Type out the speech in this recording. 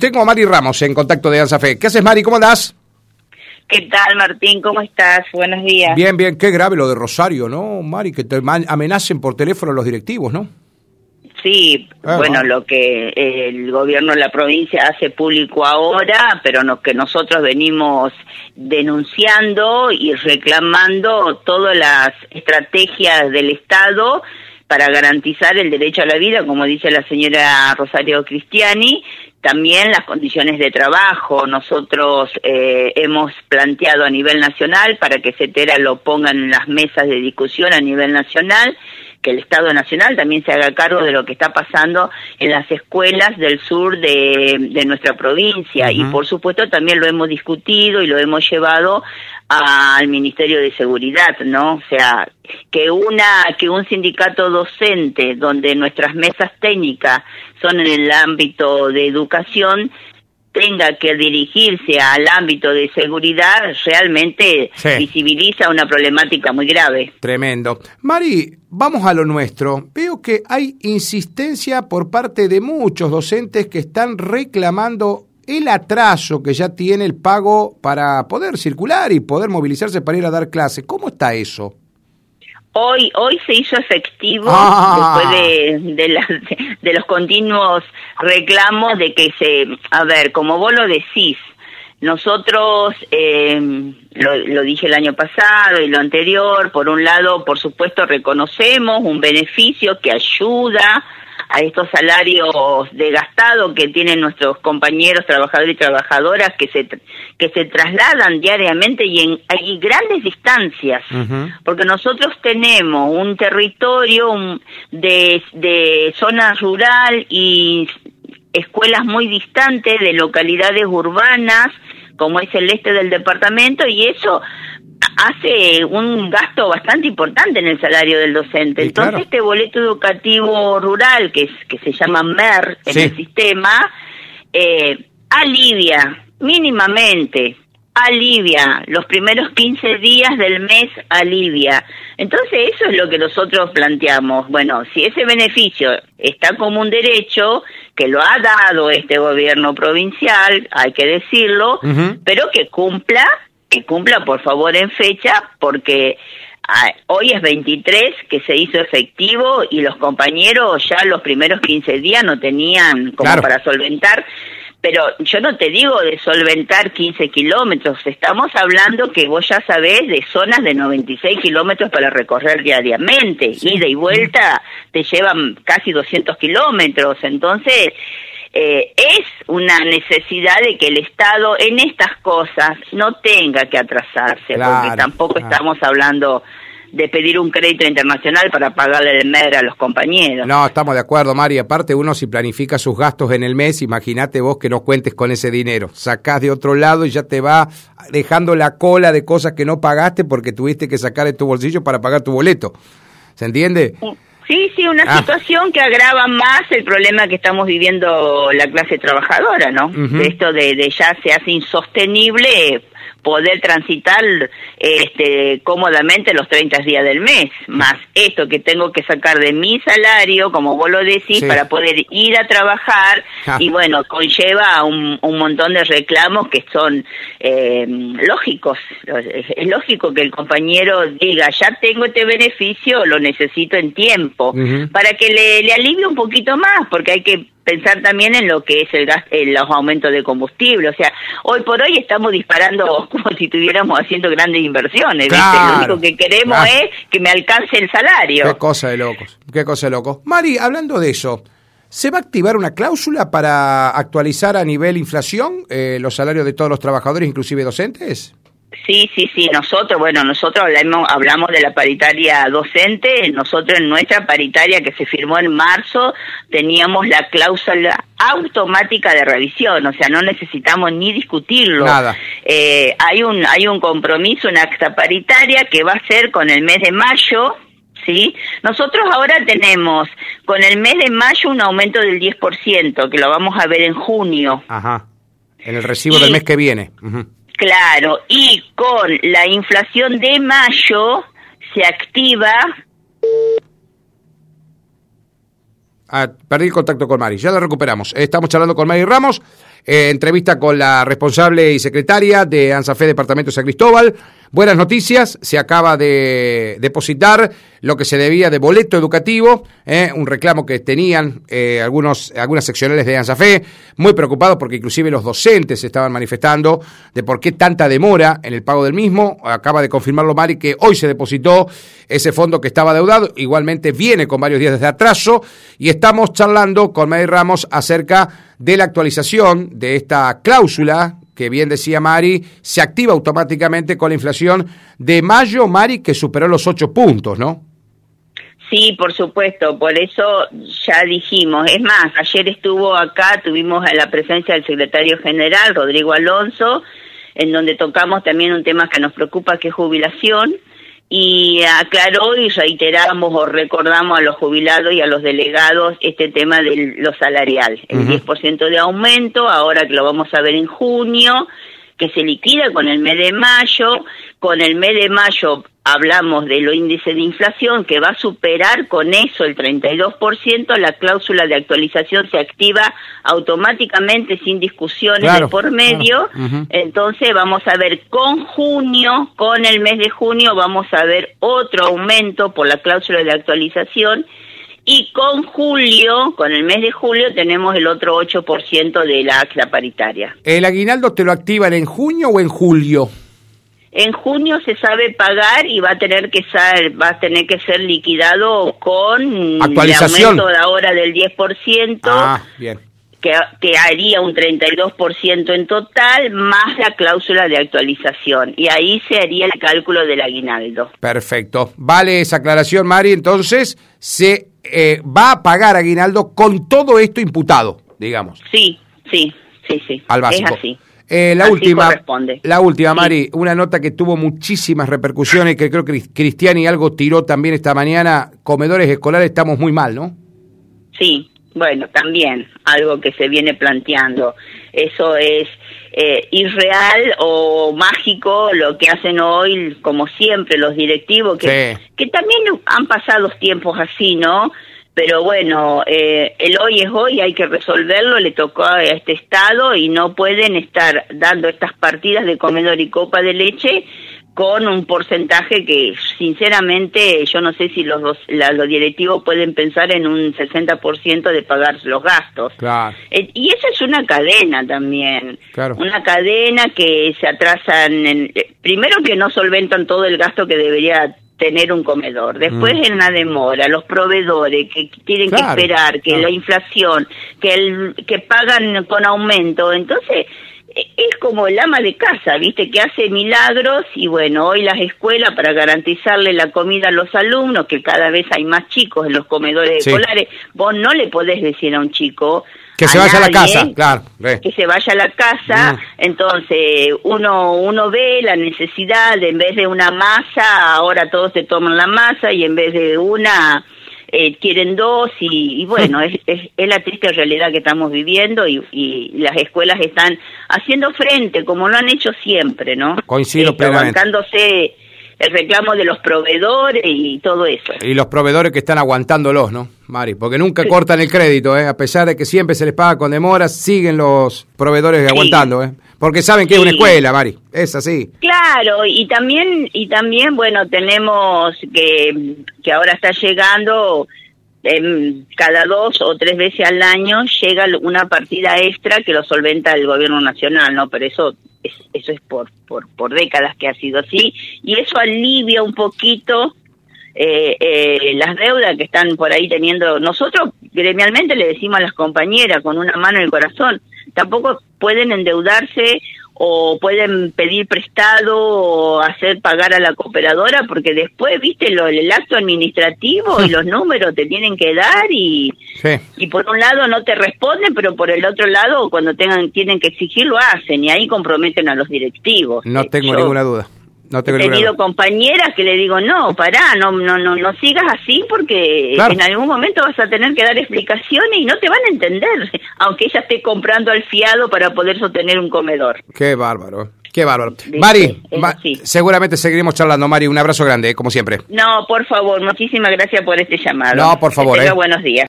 Tengo a Mari Ramos en contacto de ANSAFE. ¿Qué haces, Mari? ¿Cómo andás? ¿Qué tal, Martín? ¿Cómo estás? Buenos días. Bien, bien. Qué grave lo de Rosario, ¿no, Mari? Que te amenacen por teléfono los directivos, ¿no? Sí, ah, bueno, lo que el gobierno de la provincia hace público ahora, pero lo que nosotros venimos denunciando y reclamando todas las estrategias del Estado para garantizar el derecho a la vida, como dice la señora Rosario Cristiani, también las condiciones de trabajo. Nosotros eh, hemos planteado a nivel nacional para que CETERA lo pongan en las mesas de discusión a nivel nacional que el Estado Nacional también se haga cargo de lo que está pasando en las escuelas del sur de, nuestra provincia y por supuesto también lo hemos discutido y lo hemos llevado al Ministerio de Seguridad, ¿no? O sea, que una que un sindicato docente donde nuestras mesas técnicas son en el ámbito de educación tenga que dirigirse al ámbito de seguridad realmente visibiliza una problemática muy grave. Tremendo. Mari, vamos a lo nuestro. Veo que hay insistencia por parte de muchos docentes que están reclamando el atraso que ya tiene el pago para poder circular y poder movilizarse para ir a dar clase. ¿Cómo está eso? Hoy, hoy se hizo efectivo ah. después de, de, de, los continuos reclamos de que se, a ver, como vos lo decís, nosotros, eh, lo, lo, dije el año pasado y lo anterior, por un lado, por supuesto, reconocemos un beneficio que ayuda a estos salarios desgastados que tienen nuestros compañeros trabajadores y trabajadoras que se que se trasladan diariamente y en hay grandes distancias. Porque nosotros tenemos un territorio de, de zona rural y escuelas muy distantes de localidades urbanas como es el este del departamento y eso hace un gasto bastante importante en el salario del docente. Entonces, este boleto educativo rural, que, es, que se llama MER en el sistema, eh, alivia mínimamente, alivia los primeros 15 días del mes, alivia. Entonces, eso es lo que nosotros planteamos. Bueno, si ese beneficio está como un derecho, que lo ha dado este gobierno provincial, hay que decirlo, pero que cumpla que cumpla por favor en fecha porque ah, hoy es 23 que se hizo efectivo y los compañeros ya los primeros 15 días no tenían como para solventar. Pero yo no te digo de solventar 15 kilómetros, estamos hablando que vos ya sabés de zonas de 96 kilómetros para recorrer diariamente, ida y vuelta te llevan casi 200 kilómetros, entonces eh, es una necesidad de que el Estado en estas cosas no tenga que atrasarse, porque tampoco estamos hablando de pedir un crédito internacional para pagarle el MER a los compañeros. No, estamos de acuerdo, Mari. Aparte, uno si planifica sus gastos en el mes, imagínate vos que no cuentes con ese dinero. Sacás de otro lado y ya te va dejando la cola de cosas que no pagaste porque tuviste que sacar de tu bolsillo para pagar tu boleto. ¿Se entiende? Sí, sí, una ah. situación que agrava más el problema que estamos viviendo la clase trabajadora, ¿no? Esto de, de ya se hace insostenible poder transitar este, cómodamente los 30 días del mes, más esto que tengo que sacar de mi salario, como vos lo decís, para poder ir a trabajar ah. y bueno, conlleva un, un, montón de reclamos que son eh, lógicos. Es lógico que el compañero diga, ya tengo este beneficio, lo necesito en tiempo, para que le, le alivie un poquito más, porque hay que pensar también en lo que es el gas, en los aumentos de combustible. O sea, hoy por hoy estamos disparando como si estuviéramos haciendo grandes inversiones. Lo único que queremos es que me alcance el salario. Qué cosa de locos, qué cosa de locos. Mari, hablando de eso, ¿se va a activar una cláusula para actualizar a nivel inflación eh, los salarios de todos los trabajadores, inclusive docentes? Sí, sí, sí, nosotros, bueno, nosotros hablamos, hablamos de la paritaria docente, nosotros en nuestra paritaria que se firmó en marzo teníamos la cláusula automática de revisión, o sea, no necesitamos ni discutirlo. Nada. Eh, hay, un, hay un compromiso, una acta paritaria que va a ser con el mes de mayo, ¿sí? Nosotros ahora tenemos con el mes de mayo un aumento del 10%, que lo vamos a ver en junio. Ajá, en el recibo del mes que viene. Claro, y con la inflación de mayo se activa... Ah, perdí el contacto con Mari, ya lo recuperamos. Estamos charlando con Mari Ramos. Eh, entrevista con la responsable y secretaria de ANSAFE Departamento de San Cristóbal. Buenas noticias, se acaba de depositar lo que se debía de boleto educativo, eh, un reclamo que tenían eh, algunos, algunas seccionales de ANSAFE, muy preocupados porque inclusive los docentes estaban manifestando de por qué tanta demora en el pago del mismo. Acaba de confirmarlo Mari que hoy se depositó ese fondo que estaba deudado, igualmente viene con varios días de atraso y estamos charlando con Mari Ramos acerca de la actualización de esta cláusula que bien decía Mari, se activa automáticamente con la inflación de mayo, Mari, que superó los ocho puntos, ¿no? Sí, por supuesto, por eso ya dijimos. Es más, ayer estuvo acá, tuvimos la presencia del secretario general, Rodrigo Alonso, en donde tocamos también un tema que nos preocupa, que es jubilación, y aclaró y reiteramos o recordamos a los jubilados y a los delegados este tema de lo salarial, el 10% de aumento, ahora que lo vamos a ver en junio, que se liquida con el mes de mayo, con el mes de mayo hablamos de lo índice de inflación que va a superar con eso el 32%, la cláusula de actualización se activa automáticamente sin discusiones de por medio. Entonces vamos a ver con junio, con el mes de junio vamos a ver otro aumento por la cláusula de actualización y con julio, con el mes de julio, tenemos el otro 8% de la acta paritaria. ¿El aguinaldo te lo activan en junio o en julio? En junio se sabe pagar y va a tener que ser, va a tener que ser liquidado con Actualización. el aumento de ahora del 10%. Ah, bien. Que, que, haría un 32% en total, más la cláusula de actualización. Y ahí se haría el cálculo del aguinaldo. Perfecto. Vale esa aclaración, Mari. Entonces, se eh, va a pagar aguinaldo con todo esto imputado, digamos. Sí, sí, sí, sí. Al básico. Es así. Eh, la última, la última, Mari, una nota que tuvo muchísimas repercusiones, que creo que Cristiani algo tiró también esta mañana, comedores escolares estamos muy mal, ¿no? Sí, bueno, también algo que se viene planteando. Eso es eh, irreal o mágico lo que hacen hoy, como siempre, los directivos, que, que también han pasado tiempos así, ¿no? pero bueno, eh, el hoy es hoy, hay que resolverlo, le tocó a este Estado y no pueden estar dando estas partidas de comedor y copa de leche con un porcentaje que sinceramente yo no sé si los, los directivos pueden pensar en un 60% de pagar los gastos. Eh, y esa es una cadena también, una cadena que se atrasan, en, eh, primero que no solventan todo el gasto que debería tener un comedor. Después mm. en la demora, los proveedores que tienen que esperar, que la inflación, que el que pagan con aumento. Entonces, es como el ama de casa, ¿viste? Que hace milagros y bueno, hoy las escuelas para garantizarle la comida a los alumnos, que cada vez hay más chicos en los comedores escolares, vos no le podés decir a un chico, que se vaya a la casa, claro. Que se vaya a la casa, mm. entonces uno uno ve la necesidad, de, en vez de una masa, ahora todos se toman la masa y en vez de una eh, quieren dos y, bueno, es, es, la triste realidad que estamos viviendo y, y, las escuelas están haciendo frente como lo han hecho siempre, ¿no? Coincido plenamente el reclamo de los proveedores y todo eso. Y los proveedores que están aguantándolos, ¿no, Mari? Porque nunca cortan el crédito, ¿eh? A pesar de que siempre se les paga con demoras, siguen los proveedores aguantando, ¿eh? Porque saben que es una escuela, Mari, es así. Claro, y también, y también bueno, tenemos que, que ahora está llegando em, cada dos o tres veces al año llega una partida extra que lo solventa el gobierno nacional, ¿no? Pero eso eso es por, por, por décadas que ha sido así, y eso alivia un poquito eh, eh, las deudas que están por ahí teniendo. Nosotros gremialmente le decimos a las compañeras con una mano en el corazón, tampoco pueden endeudarse o pueden pedir prestado o hacer pagar a la cooperadora porque después, viste, lo, el acto administrativo y los números te tienen que dar y, y por un lado no te responden, pero por el otro lado cuando tengan tienen que exigir lo hacen y ahí comprometen a los directivos. No tengo ninguna duda. No he tenido compañeras que le digo, no, pará, no, no, no, no sigas así porque en algún momento vas a tener que dar explicaciones y no te van a entender, aunque ella esté comprando al fiado para poder sostener un comedor. Qué bárbaro. Qué bárbaro. Mari, seguramente seguiremos charlando, Mari. Un abrazo grande, como siempre. No, por favor, muchísimas gracias por este llamado. No, por favor. Que eh. buenos días.